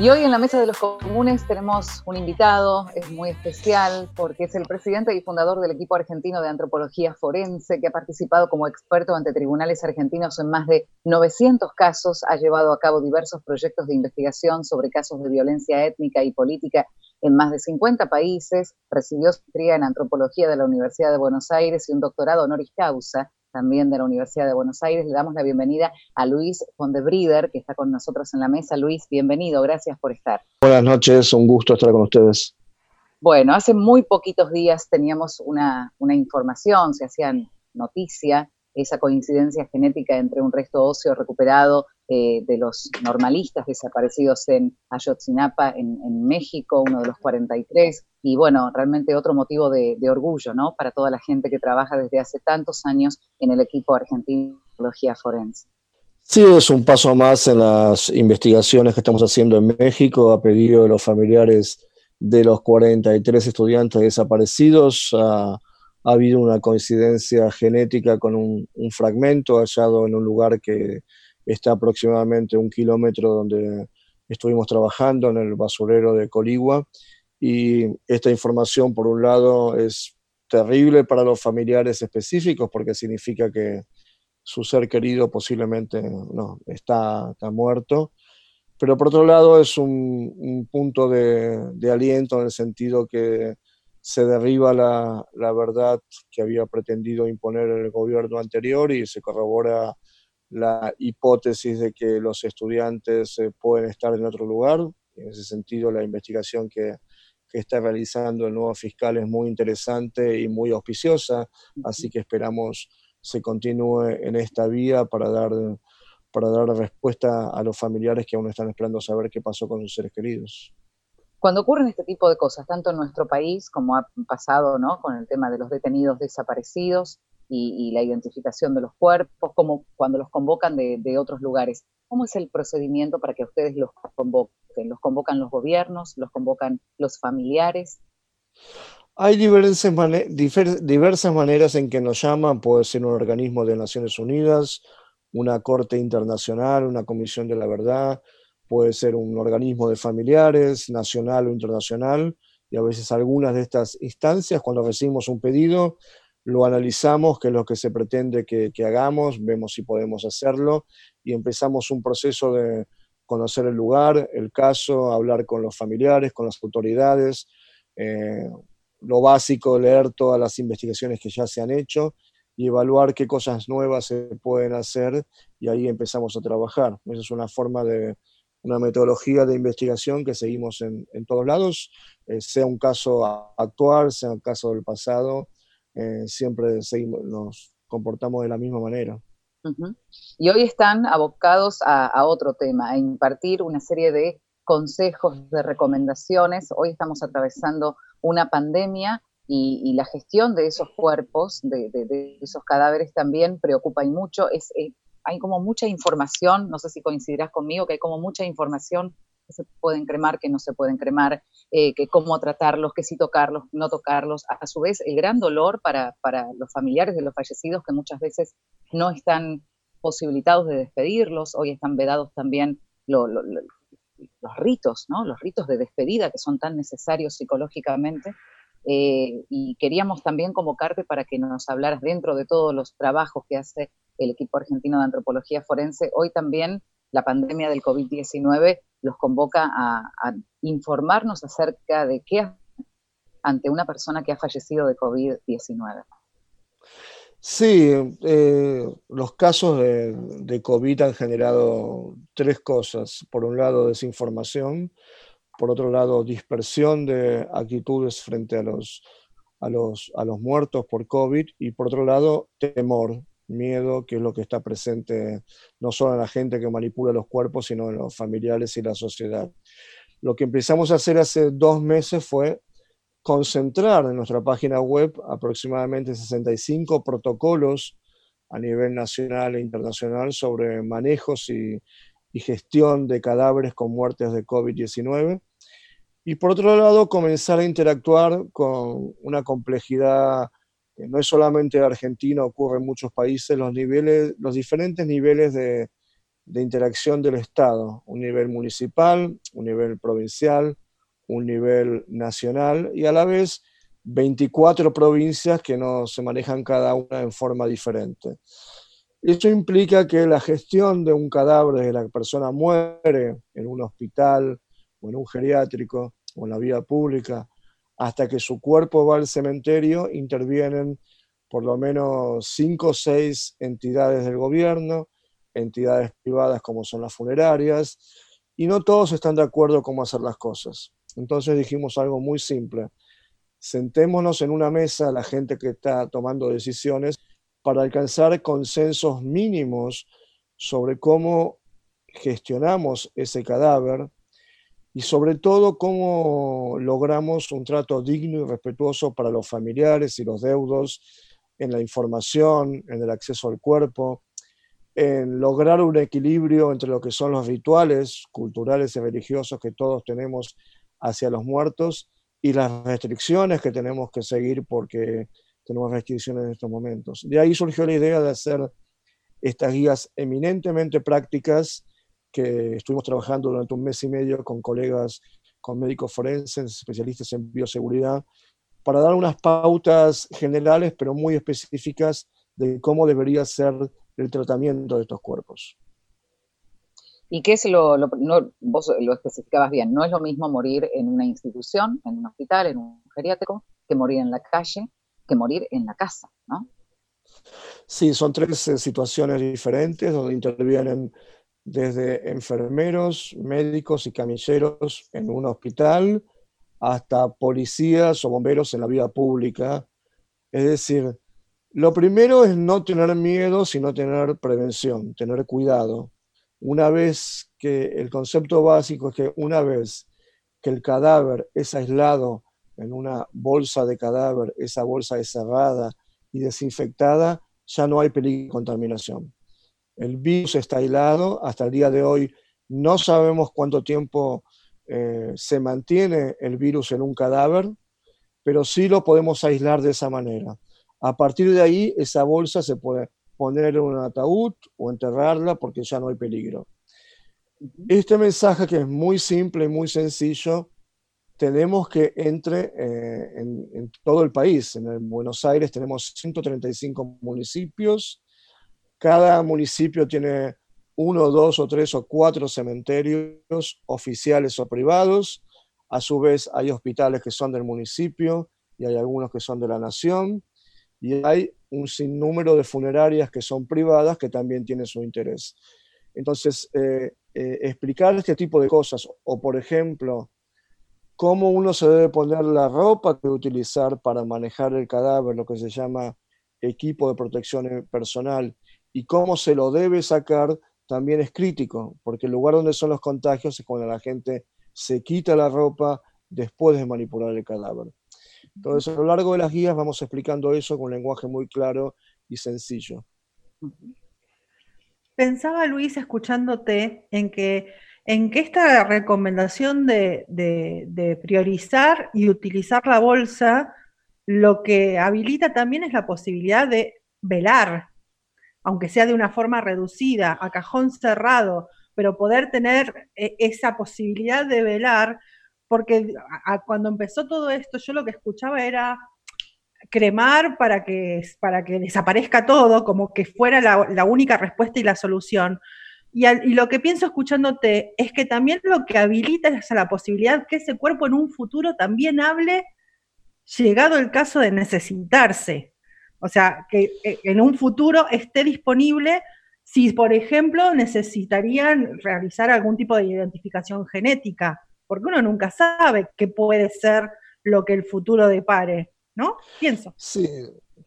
Y hoy en la Mesa de los Comunes tenemos un invitado, es muy especial porque es el presidente y fundador del equipo argentino de antropología forense que ha participado como experto ante tribunales argentinos en más de 900 casos, ha llevado a cabo diversos proyectos de investigación sobre casos de violencia étnica y política en más de 50 países, recibió su en antropología de la Universidad de Buenos Aires y un doctorado honoris causa también de la Universidad de Buenos Aires. Le damos la bienvenida a Luis Fondebrider, que está con nosotros en la mesa. Luis, bienvenido, gracias por estar. Buenas noches, un gusto estar con ustedes. Bueno, hace muy poquitos días teníamos una, una información, se hacían noticia, esa coincidencia genética entre un resto óseo recuperado eh, de los normalistas desaparecidos en Ayotzinapa, en, México, uno de los 43, y bueno, realmente otro motivo de, orgullo, ¿no? Para toda la gente que trabaja desde hace tantos años en el equipo argentino de tecnología forense. Sí, es un paso más en las investigaciones que estamos haciendo en México a pedido de los familiares de los 43 estudiantes desaparecidos. ha habido una coincidencia genética con un, un fragmento hallado en un lugar que está aproximadamente un kilómetro donde estuvimos trabajando en el basurero de Coligua. Y esta información por un lado es terrible para los familiares específicos porque significa que su ser querido posiblemente no, está, está muerto, pero por otro lado es un, punto de, de, aliento en el sentido que se derriba la, la verdad que había pretendido imponer el gobierno anterior y se corrobora la hipótesis de que los estudiantes eh, pueden estar en otro lugar. En ese sentido, la investigación que, está realizando el nuevo fiscal es muy interesante y muy auspiciosa, así que esperamos se continúe en esta vía para dar, para dar respuesta a los familiares que aún están esperando saber qué pasó con sus seres queridos. Cuando ocurren este tipo de cosas, tanto en nuestro país como ha pasado ¿no? con el tema de los detenidos desaparecidos, y, la identificación de los cuerpos, como cuando los convocan de, otros lugares. ¿Cómo es el procedimiento para que ustedes los convoquen? ¿Los convocan los gobiernos? ¿Los convocan los familiares? Hay diversas, diversas maneras en que nos llaman, puede ser un organismo de Naciones Unidas, una corte internacional, una comisión de la verdad, puede ser un organismo de familiares, nacional o internacional, y a veces algunas de estas instancias, cuando recibimos un pedido, lo analizamos, qué es lo que se pretende que, hagamos, vemos si podemos hacerlo y empezamos un proceso de conocer el lugar, el caso, hablar con los familiares, con las autoridades, eh, lo básico, leer todas las investigaciones que ya se han hecho y evaluar qué cosas nuevas se pueden hacer y ahí empezamos a trabajar. Esa es una forma de, una metodología de investigación que seguimos en, todos lados, eh, sea un caso actual, sea un caso del pasado, eh, siempre seguimos, nos comportamos de la misma manera. Y hoy están abocados a, otro tema, a impartir una serie de consejos, de recomendaciones. Hoy estamos atravesando una pandemia y, la gestión de esos cuerpos, de, esos cadáveres también preocupa y mucho. Es, eh, hay como mucha información, no sé si coincidirás conmigo, que hay como mucha información que se pueden cremar, que no se pueden cremar, eh, que cómo tratarlos, que sí tocarlos, no tocarlos. A su vez, el gran dolor para, los familiares de los fallecidos que muchas veces no están posibilitados de despedirlos, hoy están vedados también los ritos, ¿no? los ritos de despedida que son tan necesarios psicológicamente. Eh, y queríamos también convocarte para que nos hablaras dentro de todos los trabajos que hace el equipo argentino de antropología forense. Hoy también la pandemia del COVID-19 los convoca a, informarnos acerca de qué ante una persona que ha fallecido de COVID-19. Sí, eh, los casos de, COVID han generado tres cosas. Por un lado, desinformación, por otro lado, dispersión de actitudes frente a los, a los, a los muertos por COVID y por otro lado, temor, miedo, que es lo que está presente no solo en la gente que manipula los cuerpos, sino en los familiares y la sociedad. Lo que empezamos a hacer hace dos meses fue concentrar en nuestra página web aproximadamente 65 protocolos a nivel nacional e internacional sobre manejos y, y gestión de cadáveres con muertes de COVID-19. Y por otro lado, comenzar a interactuar con una complejidad no es solamente Argentina, ocurre en muchos países, los, diferentes niveles de, interacción del Estado, un nivel municipal, un nivel provincial, un nivel nacional y a la vez 24 provincias que no se manejan cada una en forma diferente. Eso implica que la gestión de un cadáver desde la persona muere en un hospital o en un geriátrico o en la vida pública hasta que su cuerpo va al cementerio, intervienen por lo menos cinco o seis entidades del gobierno, entidades privadas como son las funerarias, y no todos están de acuerdo cómo hacer las cosas. Entonces dijimos algo muy simple, sentémonos en una mesa la gente que está tomando decisiones para alcanzar consensos mínimos sobre cómo gestionamos ese cadáver y sobre todo cómo logramos un trato digno y respetuoso para los familiares y los deudos en la información, en el acceso al cuerpo, en lograr un equilibrio entre lo que son los rituales culturales y religiosos que todos tenemos hacia los muertos y las restricciones que tenemos que seguir porque tenemos restricciones en estos momentos. De ahí surgió la idea de hacer estas guías eminentemente prácticas que estuvimos trabajando durante un mes y medio con colegas, con médicos forenses, especialistas en bioseguridad, para dar unas pautas generales, pero muy específicas de cómo debería ser el tratamiento de estos cuerpos. ¿Y qué es lo, no, vos lo especificabas bien, no es lo mismo morir en una institución, en un hospital, en un geriátrico, que morir en la calle, que morir en la casa, ¿no? Sí, son tres eh, situaciones diferentes donde intervienen desde enfermeros, médicos y camilleros en un hospital hasta policías o bomberos en la vida pública. Es decir, lo primero es no tener miedo, sino tener prevención, tener cuidado. Una vez que el concepto básico es que una vez que el cadáver es aislado en una bolsa de cadáver, esa bolsa es cerrada y desinfectada, ya no hay peligro de contaminación. El virus está aislado, hasta el día de hoy no sabemos cuánto tiempo eh, se mantiene el virus en un cadáver, pero sí lo podemos aislar de esa manera. A partir de ahí, esa bolsa se puede poner en un ataúd o enterrarla porque ya no hay peligro. Este mensaje que es muy simple y muy sencillo, tenemos que entre eh, en, todo el país. En Buenos Aires tenemos 135 municipios. Cada municipio tiene uno, dos o tres o cuatro cementerios oficiales o privados. A su vez hay hospitales que son del municipio y hay algunos que son de la nación. Y hay un sinnúmero de funerarias que son privadas que también tienen su interés. Entonces, eh, eh, explicar este tipo de cosas, o por ejemplo, cómo uno se debe poner la ropa que utilizar para manejar el cadáver, lo que se llama equipo de protección personal, y cómo se lo debe sacar, también es crítico, porque el lugar donde son los contagios es cuando la gente se quita la ropa después de manipular el cadáver. Entonces, a lo largo de las guías vamos explicando eso con un lenguaje muy claro y sencillo. Pensaba, Luis, escuchándote, en que en que esta recomendación de, priorizar y utilizar la bolsa, lo que habilita también es la posibilidad de velar, aunque sea de una forma reducida, a cajón cerrado, pero poder tener eh, esa posibilidad de velar, porque cuando empezó todo esto, yo lo que escuchaba era cremar para que, para que desaparezca todo, como que fuera la única respuesta y la solución. Y, lo que pienso escuchándote es que también lo que habilita es la posibilidad que ese cuerpo en un futuro también hable, llegado el caso de necesitarse. O sea, que eh, en un futuro esté disponible si, por ejemplo, necesitarían realizar algún tipo de identificación genética, porque uno nunca sabe qué puede ser lo que el futuro depare, ¿no? Pienso. Sí,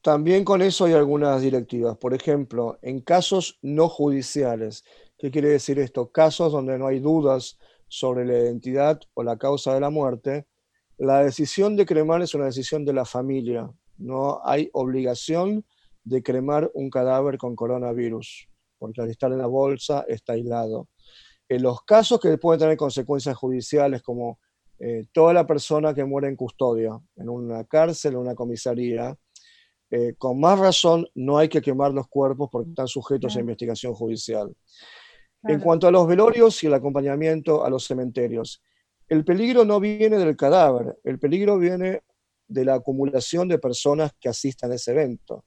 también con eso hay algunas directivas. Por ejemplo, en casos no judiciales, ¿Qué quiere decir esto? Casos donde no hay dudas sobre la identidad o la causa de la muerte, la decisión de cremar es una decisión de la familia. No hay obligación de cremar un cadáver con coronavirus, porque al estar en la bolsa está aislado. En los casos que pueden tener consecuencias judiciales, como eh, toda la persona que muere en custodia, en una cárcel o una comisaría, eh, con más razón no hay que quemar los cuerpos porque están sujetos a investigación judicial. En cuanto a los velorios y el acompañamiento a los cementerios, el peligro no viene del cadáver, el peligro viene de la acumulación de personas que asistan a ese evento.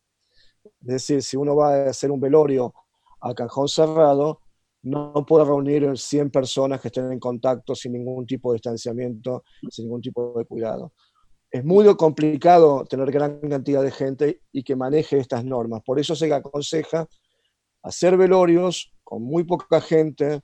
Es decir, si uno va a hacer un velorio a cajón cerrado, no puede reunir 100 personas que estén en contacto sin ningún tipo de distanciamiento, sin ningún tipo de cuidado. Es muy complicado tener gran cantidad de gente y que maneje estas normas. Por eso se aconseja hacer velorios con muy poca gente,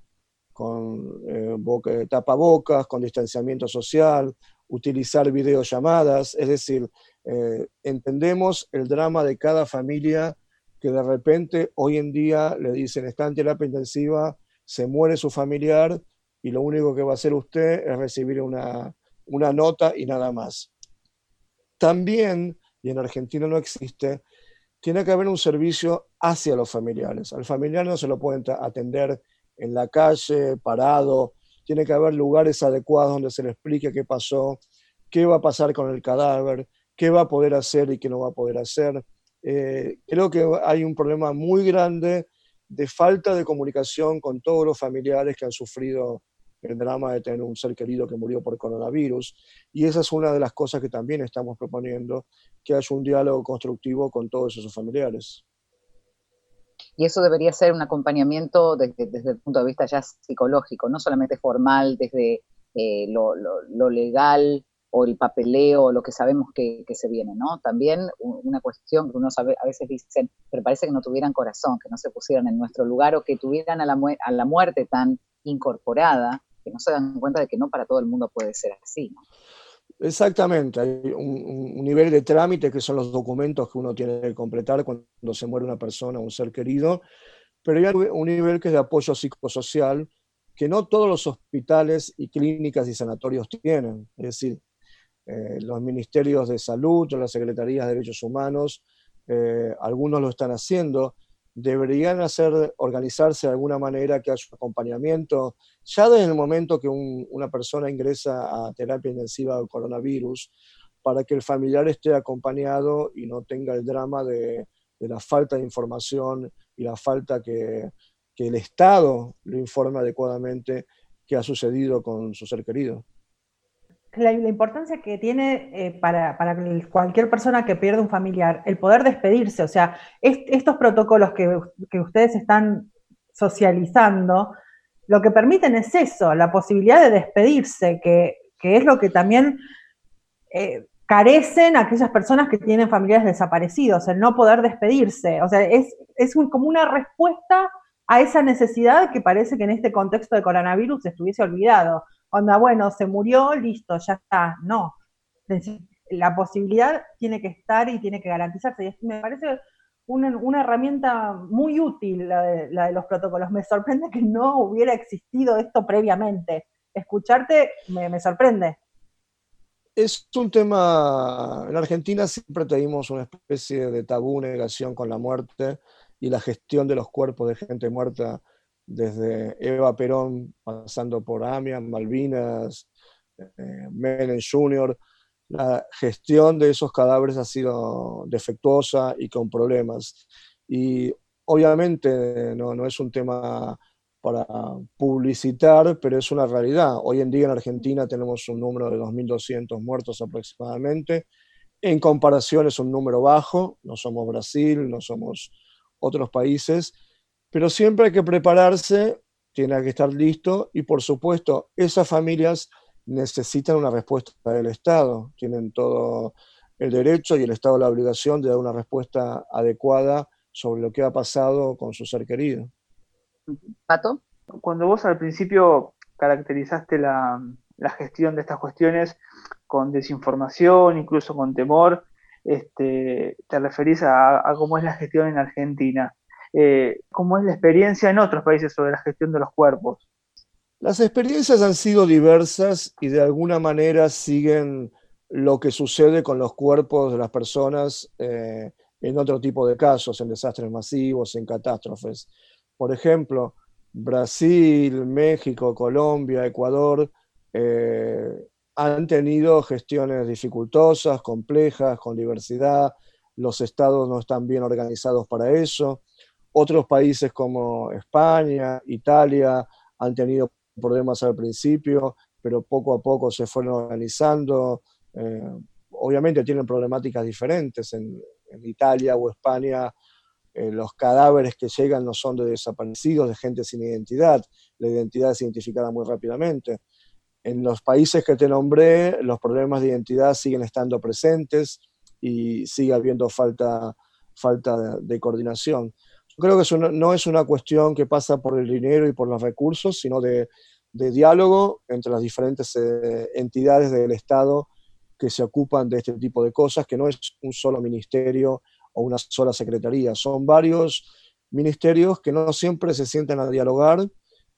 con eh, boca, tapabocas, con distanciamiento social, utilizar videollamadas, es decir, eh, entendemos el drama de cada familia que de repente hoy en día le dicen está en terapia intensiva, se muere su familiar y lo único que va a hacer usted es recibir una, una nota y nada más. También, y en Argentina no existe, tiene que haber un servicio hacia los familiares. Al familiar no se lo pueden atender en la calle, parado, tiene que haber lugares adecuados donde se le explique qué pasó, qué va a pasar con el cadáver, qué va a poder hacer y qué no va a poder hacer. Eh, creo que hay un problema muy grande de falta de comunicación con todos los familiares que han sufrido el drama de tener un ser querido que murió por coronavirus. Y esa es una de las cosas que también estamos proponiendo, que haya un diálogo constructivo con todos esos familiares. Y eso debería ser un acompañamiento desde, el punto de vista ya psicológico, no solamente formal, desde eh, lo, legal o el papeleo, lo que sabemos que, se viene, ¿no? También una cuestión que uno sabe, a veces dicen, pero parece que no tuvieran corazón, que no se pusieran en nuestro lugar o que tuvieran a la, a la muerte tan incorporada, que no se dan cuenta de que no para todo el mundo puede ser así, ¿no? Exactamente, hay un, nivel de trámite que son los documentos que uno tiene que completar cuando se muere una persona, un ser querido, pero hay un nivel que es de apoyo psicosocial que no todos los hospitales y clínicas y sanatorios tienen. Es decir, eh, los ministerios de salud, las secretarías de derechos humanos, eh, algunos lo están haciendo, deberían hacer, organizarse de alguna manera que haya acompañamiento, ya desde el momento que una persona ingresa a terapia intensiva de coronavirus, para que el familiar esté acompañado y no tenga el drama de, la falta de información y la falta que, que el Estado lo informe adecuadamente qué ha sucedido con su ser querido la, importancia que tiene eh, para, cualquier persona que pierde un familiar el poder despedirse, o sea, estos protocolos que, ustedes están socializando, lo que permiten es eso, la posibilidad de despedirse, que, es lo que también eh, carecen aquellas personas que tienen familiares desaparecidos, el no poder despedirse, o sea, es, es como una respuesta a esa necesidad que parece que en este contexto de coronavirus estuviese olvidado onda, bueno, se murió, listo, ya está. No. La posibilidad tiene que estar y tiene que garantizarse. Y me parece una, herramienta muy útil la de, los protocolos. Me sorprende que no hubiera existido esto previamente. Escucharte me, sorprende. Es un tema, en Argentina siempre tenemos una especie de tabú, negación con la muerte y la gestión de los cuerpos de gente muerta desde Eva Perón, pasando por Amian, Malvinas, eh, Menem Jr., la gestión de esos cadáveres ha sido defectuosa y con problemas. Y obviamente no, no es un tema para publicitar, pero es una realidad. Hoy en día en Argentina tenemos un número de 2.200 muertos aproximadamente. En comparación es un número bajo, no somos Brasil, no somos otros países, pero siempre hay que prepararse, tiene que estar listo y por supuesto esas familias necesitan una respuesta del Estado, tienen todo el derecho y el Estado la obligación de dar una respuesta adecuada sobre lo que ha pasado con su ser querido. Pato. Cuando vos al principio caracterizaste la, gestión de estas cuestiones con desinformación, incluso con temor, este, te referís a, a, cómo es la gestión en Argentina. Eh, cómo es la experiencia en otros países sobre la gestión de los cuerpos. Las experiencias han sido diversas y de alguna manera siguen lo que sucede con los cuerpos de las personas eh, en otro tipo de casos, en desastres masivos, en catástrofes. Por ejemplo, Brasil, México, Colombia, Ecuador eh, han tenido gestiones dificultosas, complejas, con diversidad. Los estados no están bien organizados para eso. Otros países como España, Italia, han tenido problemas al principio, pero poco a poco se fueron organizando. Eh, obviamente tienen problemáticas diferentes. En, Italia o España eh, los cadáveres que llegan no son de desaparecidos, de gente sin identidad. La identidad es identificada muy rápidamente. En los países que te nombré, los problemas de identidad siguen estando presentes y sigue habiendo falta, falta de, coordinación. Creo que eso no, es una cuestión que pasa por el dinero y por los recursos, sino de, de diálogo entre las diferentes eh, entidades del Estado que se ocupan de este tipo de cosas, que no es un solo ministerio o una sola secretaría, son varios ministerios que no siempre se sienten a dialogar,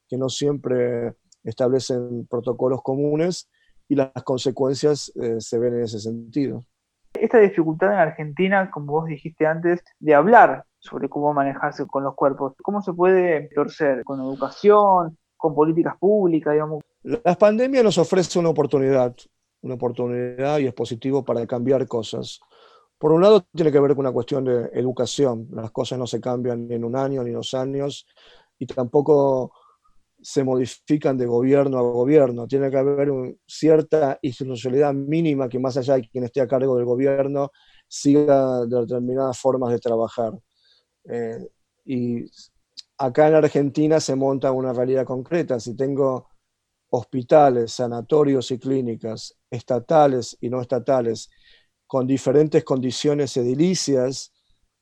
que no siempre establecen protocolos comunes y las consecuencias eh, se ven en ese sentido. Esta dificultad en Argentina, como vos dijiste antes, de hablar sobre cómo manejarse con los cuerpos, ¿cómo se puede torcer? ¿Con educación? ¿Con políticas públicas? Digamos? La pandemia nos ofrece una oportunidad, una oportunidad y es positivo para cambiar cosas. Por un lado, tiene que ver con una cuestión de educación. Las cosas no se cambian ni en un año ni en dos años y tampoco se modifican de gobierno a gobierno. Tiene que haber cierta institucionalidad mínima que más allá de quien esté a cargo del gobierno siga determinadas formas de trabajar. Eh, y acá en Argentina se monta una realidad concreta. Si tengo hospitales, sanatorios y clínicas estatales y no estatales con diferentes condiciones edilicias,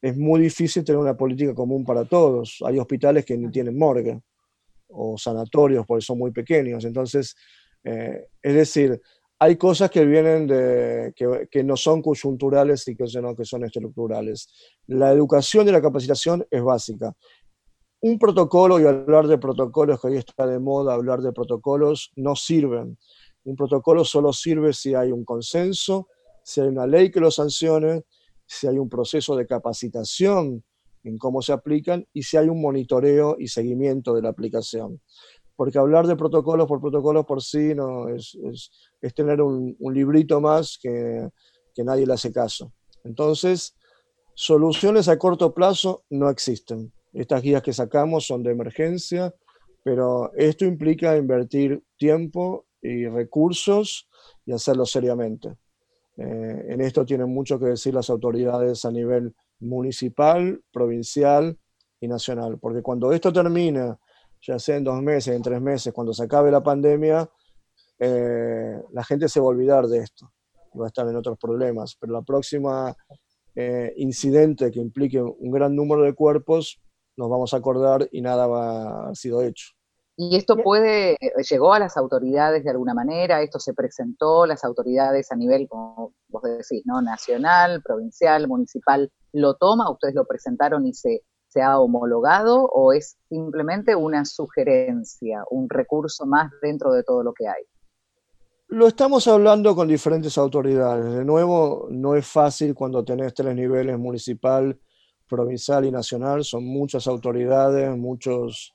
es muy difícil tener una política común para todos. Hay hospitales que ni tienen morgue o sanatorios porque son muy pequeños. Entonces, eh, es decir, hay cosas que vienen de, que, no son coyunturales y que, que son estructurales. La educación y la capacitación es básica. Un protocolo y hablar de protocolos, que hoy está de moda hablar de protocolos, no sirven. Un protocolo solo sirve si hay un consenso, si hay una ley que lo sancione, si hay un proceso de capacitación en cómo se aplican y si hay un monitoreo y seguimiento de la aplicación. Porque hablar de protocolos por protocolos por sí no es, es, tener un, un, librito más que, que nadie le hace caso. Entonces, soluciones a corto plazo no existen. Estas guías que sacamos son de emergencia, pero esto implica invertir tiempo y recursos y hacerlo seriamente. Eh, en esto tienen mucho que decir las autoridades a nivel municipal, provincial y nacional. Porque cuando esto termina, ya sea en dos meses, en tres meses, cuando se acabe la pandemia, eh, la gente se va a olvidar de esto va a estar en otros problemas. Pero la próxima eh, incidente que implique un gran número de cuerpos, nos vamos a acordar y nada va a haber sido hecho. ¿Y esto puede, eh, llegó a las autoridades de alguna manera? ¿Esto se presentó las autoridades a nivel, como vos decís, ¿no? nacional, provincial, municipal? ¿Lo toma? ¿Ustedes lo presentaron y se, se ha homologado? ¿O es simplemente una sugerencia, un recurso más dentro de todo lo que hay? Lo estamos hablando con diferentes autoridades. De nuevo, no es fácil cuando tenés tres niveles, municipal, provincial y nacional. Son muchas autoridades, muchos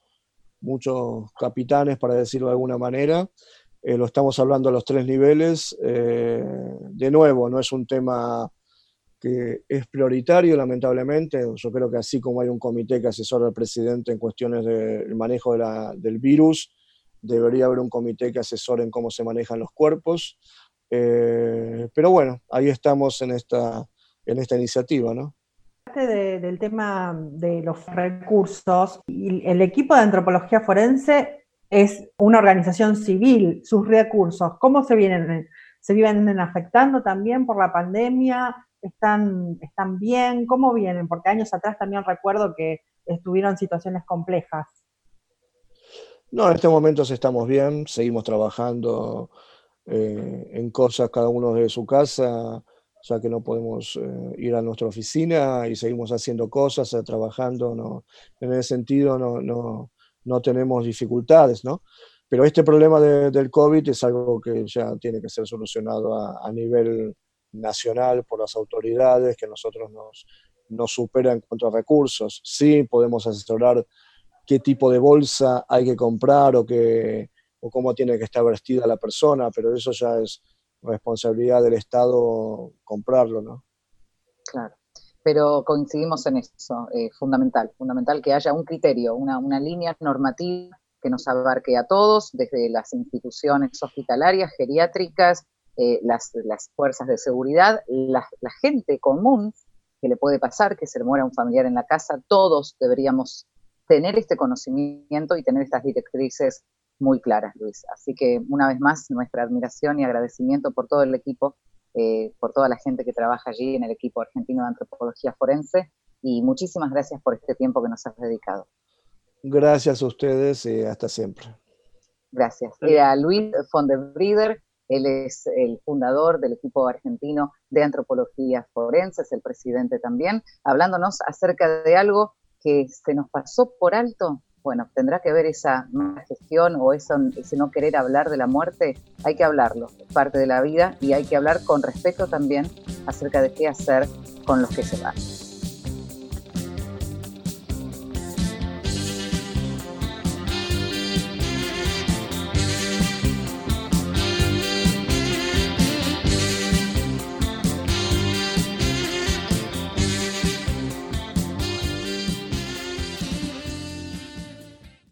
muchos capitanes, para decirlo de alguna manera. Eh, lo estamos hablando a los tres niveles. Eh, de nuevo, no es un tema que es prioritario, lamentablemente. Yo creo que así como hay un comité que asesora al presidente en cuestiones del manejo del virus, debería haber un comité que asesore en cómo se manejan los cuerpos. Eh, pero bueno, ahí estamos en esta, en esta iniciativa, ¿no? del tema de los recursos, el equipo de antropología forense es una organización civil, sus recursos, ¿cómo se vienen, se vienen afectando también por la pandemia? ¿Están, ¿Están bien? ¿Cómo vienen? Porque años atrás también recuerdo que estuvieron situaciones complejas. No, en estos momentos estamos bien, seguimos trabajando eh, en cosas cada uno de su casa ya que no podemos eh, ir a nuestra oficina y seguimos haciendo cosas, eh, trabajando, no, en ese sentido no, no, no tenemos dificultades, ¿no? Pero este problema del COVID es algo que ya tiene que ser solucionado a nivel nacional por las autoridades, que nosotros nos, nos supera en cuanto a recursos. Sí podemos asesorar qué tipo de bolsa hay que comprar o, qué, o cómo tiene que estar vestida la persona, pero eso ya es responsabilidad del Estado comprarlo, ¿no? Claro. pero coincidimos en eso, eh, fundamental, fundamental que haya un criterio, una, una línea normativa que nos abarque a todos, desde las instituciones hospitalarias, geriátricas, eh, las, las, fuerzas de seguridad, la, la, gente común que le puede pasar, que se le muera un familiar en la casa, todos deberíamos tener este conocimiento y tener estas directrices muy claras, Luis. Así que una vez más, nuestra admiración y agradecimiento por todo el equipo, eh, por toda la gente que trabaja allí en el equipo argentino de antropología forense y muchísimas gracias por este tiempo que nos has dedicado. Gracias a ustedes y hasta siempre. Gracias. Y a Luis Fondebrider, él es el fundador del equipo argentino de antropología forense, es el presidente también, hablándonos acerca de algo que se nos pasó por alto. Bueno, tendrá que ver esa gestión o eso, ese no querer hablar de la muerte. Hay que hablarlo, es parte de la vida y hay que hablar con respeto también acerca de qué hacer con los que se van.